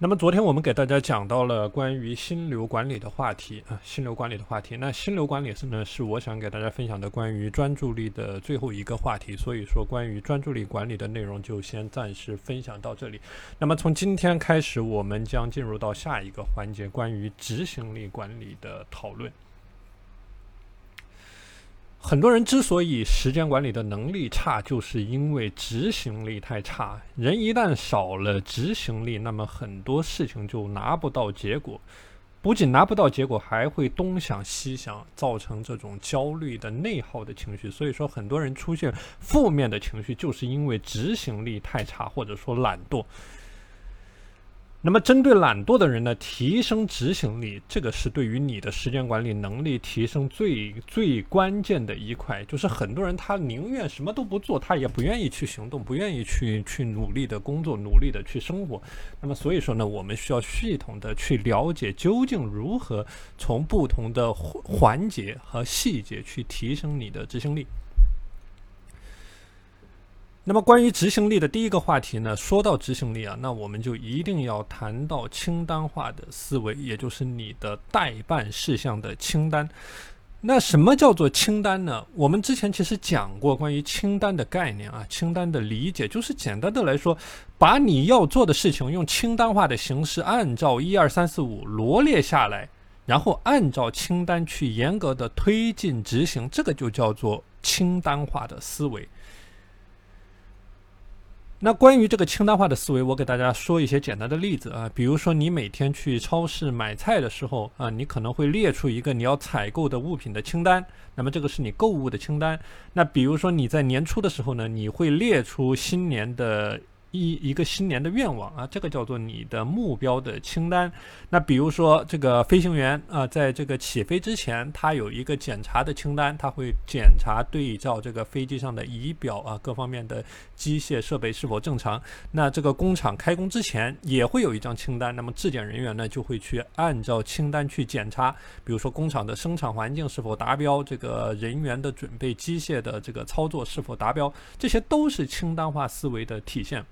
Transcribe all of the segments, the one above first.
那么昨天我们给大家讲到了关于心流管理的话题啊，心流管理的话题。那心流管理是呢，是我想给大家分享的关于专注力的最后一个话题。所以说，关于专注力管理的内容就先暂时分享到这里。那么从今天开始，我们将进入到下一个环节，关于执行力管理的讨论。很多人之所以时间管理的能力差，就是因为执行力太差。人一旦少了执行力，那么很多事情就拿不到结果，不仅拿不到结果，还会东想西想，造成这种焦虑的内耗的情绪。所以说，很多人出现负面的情绪，就是因为执行力太差，或者说懒惰。那么，针对懒惰的人呢，提升执行力，这个是对于你的时间管理能力提升最最关键的一块。就是很多人他宁愿什么都不做，他也不愿意去行动，不愿意去去努力的工作，努力的去生活。那么，所以说呢，我们需要系统的去了解究竟如何从不同的环节和细节去提升你的执行力。那么，关于执行力的第一个话题呢，说到执行力啊，那我们就一定要谈到清单化的思维，也就是你的待办事项的清单。那什么叫做清单呢？我们之前其实讲过关于清单的概念啊，清单的理解就是简单的来说，把你要做的事情用清单化的形式，按照一二三四五罗列下来，然后按照清单去严格的推进执行，这个就叫做清单化的思维。那关于这个清单化的思维，我给大家说一些简单的例子啊，比如说你每天去超市买菜的时候啊，你可能会列出一个你要采购的物品的清单，那么这个是你购物的清单。那比如说你在年初的时候呢，你会列出新年的。一一个新年的愿望啊，这个叫做你的目标的清单。那比如说这个飞行员啊，在这个起飞之前，他有一个检查的清单，他会检查对照这个飞机上的仪表啊，各方面的机械设备是否正常。那这个工厂开工之前也会有一张清单，那么质检人员呢就会去按照清单去检查，比如说工厂的生产环境是否达标，这个人员的准备、机械的这个操作是否达标，这些都是清单化思维的体现。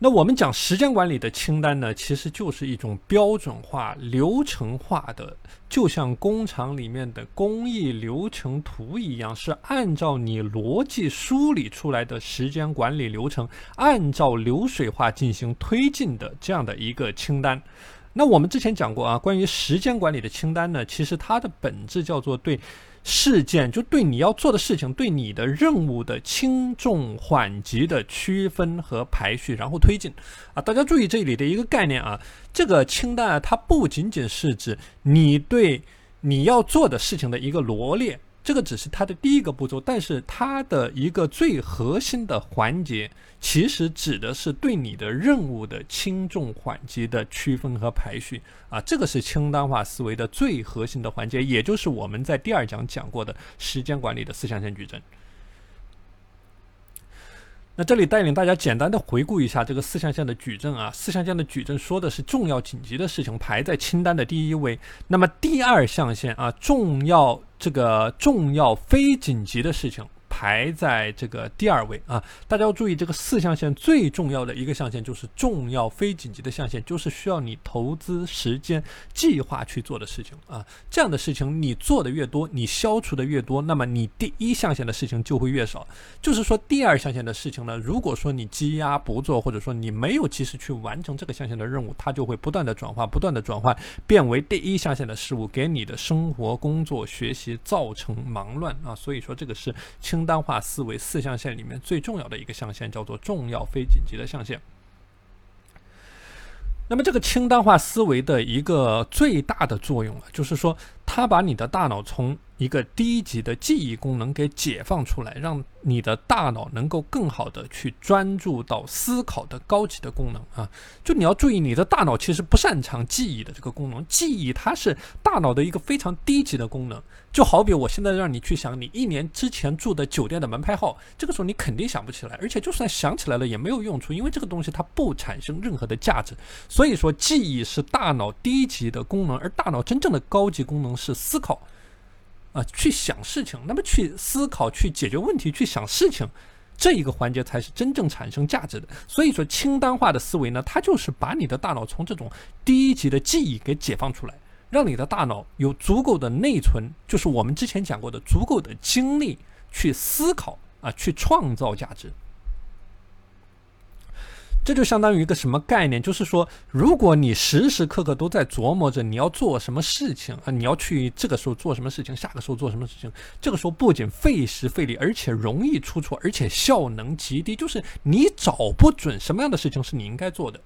那我们讲时间管理的清单呢，其实就是一种标准化、流程化的，就像工厂里面的工艺流程图一样，是按照你逻辑梳理出来的时间管理流程，按照流水化进行推进的这样的一个清单。那我们之前讲过啊，关于时间管理的清单呢，其实它的本质叫做对。事件就对你要做的事情，对你的任务的轻重缓急的区分和排序，然后推进。啊，大家注意这里的一个概念啊，这个清单啊，它不仅仅是指你对你要做的事情的一个罗列。这个只是它的第一个步骤，但是它的一个最核心的环节，其实指的是对你的任务的轻重缓急的区分和排序啊，这个是清单化思维的最核心的环节，也就是我们在第二讲讲过的时间管理的四象限矩阵。那这里带领大家简单的回顾一下这个四象限的矩阵啊，四象限的矩阵说的是重要紧急的事情排在清单的第一位，那么第二象限啊，重要这个重要非紧急的事情。排在这个第二位啊，大家要注意，这个四象限最重要的一个象限就是重要非紧急的象限，就是需要你投资时间计划去做的事情啊。这样的事情你做的越多，你消除的越多，那么你第一象限的事情就会越少。就是说，第二象限的事情呢，如果说你积压不做，或者说你没有及时去完成这个象限的任务，它就会不断的转化，不断的转换，变为第一象限的事物，给你的生活、工作、学习造成忙乱啊。所以说，这个是清。单化思维四象限里面最重要的一个象限叫做重要非紧急的象限。那么这个清单化思维的一个最大的作用啊，就是说它把你的大脑从一个低级的记忆功能给解放出来，让你的大脑能够更好的去专注到思考的高级的功能啊。就你要注意，你的大脑其实不擅长记忆的这个功能，记忆它是大脑的一个非常低级的功能。就好比我现在让你去想你一年之前住的酒店的门牌号，这个时候你肯定想不起来，而且就算想起来了也没有用处，因为这个东西它不产生任何的价值。所以说，记忆是大脑低级的功能，而大脑真正的高级功能是思考。啊，去想事情，那么去思考、去解决问题、去想事情，这一个环节才是真正产生价值的。所以说，清单化的思维呢，它就是把你的大脑从这种低级的记忆给解放出来，让你的大脑有足够的内存，就是我们之前讲过的足够的精力去思考啊，去创造价值。这就相当于一个什么概念？就是说，如果你时时刻刻都在琢磨着你要做什么事情啊，你要去这个时候做什么事情，下个时候做什么事情，这个时候不仅费时费力，而且容易出错，而且效能极低。就是你找不准什么样的事情是你应该做的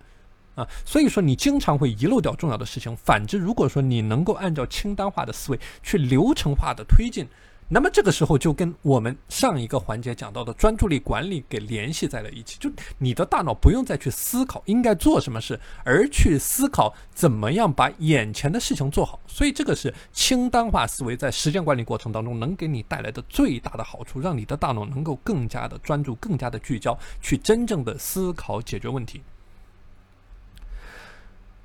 啊，所以说你经常会遗漏掉重要的事情。反之，如果说你能够按照清单化的思维去流程化的推进。那么这个时候就跟我们上一个环节讲到的专注力管理给联系在了一起，就你的大脑不用再去思考应该做什么事，而去思考怎么样把眼前的事情做好。所以这个是清单化思维在时间管理过程当中能给你带来的最大的好处，让你的大脑能够更加的专注、更加的聚焦，去真正的思考解决问题。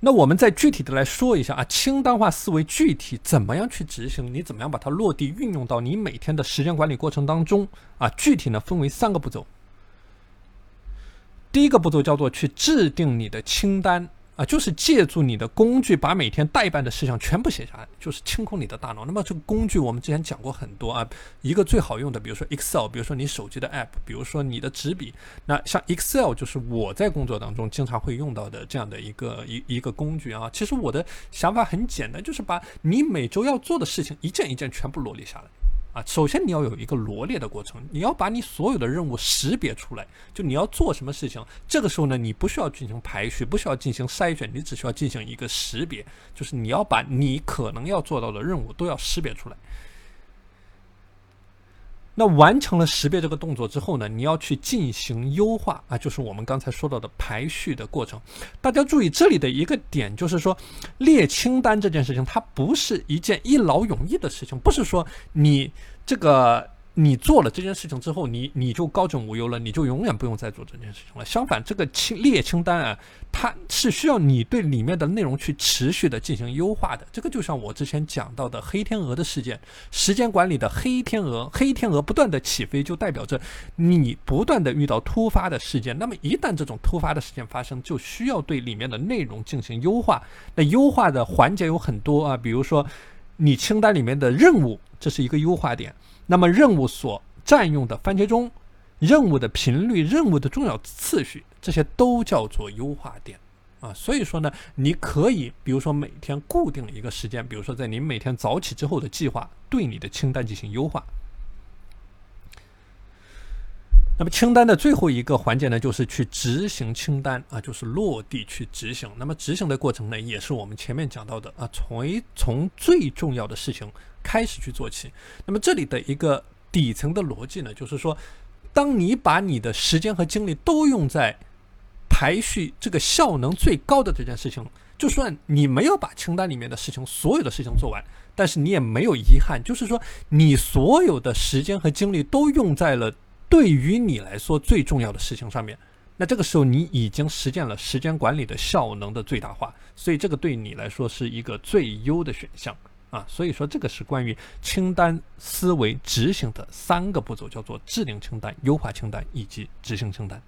那我们再具体的来说一下啊，清单化思维具体怎么样去执行？你怎么样把它落地运用到你每天的时间管理过程当中啊？具体呢分为三个步骤。第一个步骤叫做去制定你的清单。啊，就是借助你的工具，把每天代办的事项全部写下来，就是清空你的大脑。那么这个工具我们之前讲过很多啊，一个最好用的，比如说 Excel，比如说你手机的 App，比如说你的纸笔。那像 Excel 就是我在工作当中经常会用到的这样的一个一一个工具啊。其实我的想法很简单，就是把你每周要做的事情一件一件全部罗列下来。啊，首先你要有一个罗列的过程，你要把你所有的任务识别出来，就你要做什么事情。这个时候呢，你不需要进行排序，不需要进行筛选，你只需要进行一个识别，就是你要把你可能要做到的任务都要识别出来。那完成了识别这个动作之后呢，你要去进行优化啊，就是我们刚才说到的排序的过程。大家注意这里的一个点，就是说列清单这件事情，它不是一件一劳永逸的事情，不是说你这个。你做了这件事情之后，你你就高枕无忧了，你就永远不用再做这件事情了。相反，这个清列清单啊，它是需要你对里面的内容去持续的进行优化的。这个就像我之前讲到的黑天鹅的事件，时间管理的黑天鹅，黑天鹅不断的起飞，就代表着你不断的遇到突发的事件。那么一旦这种突发的事件发生，就需要对里面的内容进行优化。那优化的环节有很多啊，比如说你清单里面的任务，这是一个优化点。那么任务所占用的番茄钟、任务的频率、任务的重要次序，这些都叫做优化点啊。所以说呢，你可以比如说每天固定一个时间，比如说在你每天早起之后的计划，对你的清单进行优化。那么清单的最后一个环节呢，就是去执行清单啊，就是落地去执行。那么执行的过程呢，也是我们前面讲到的啊，从一从最重要的事情。开始去做起。那么这里的一个底层的逻辑呢，就是说，当你把你的时间和精力都用在排序这个效能最高的这件事情，就算你没有把清单里面的事情所有的事情做完，但是你也没有遗憾，就是说你所有的时间和精力都用在了对于你来说最重要的事情上面。那这个时候你已经实现了时间管理的效能的最大化，所以这个对你来说是一个最优的选项。啊，所以说这个是关于清单思维执行的三个步骤，叫做制定清单、优化清单以及执行清单。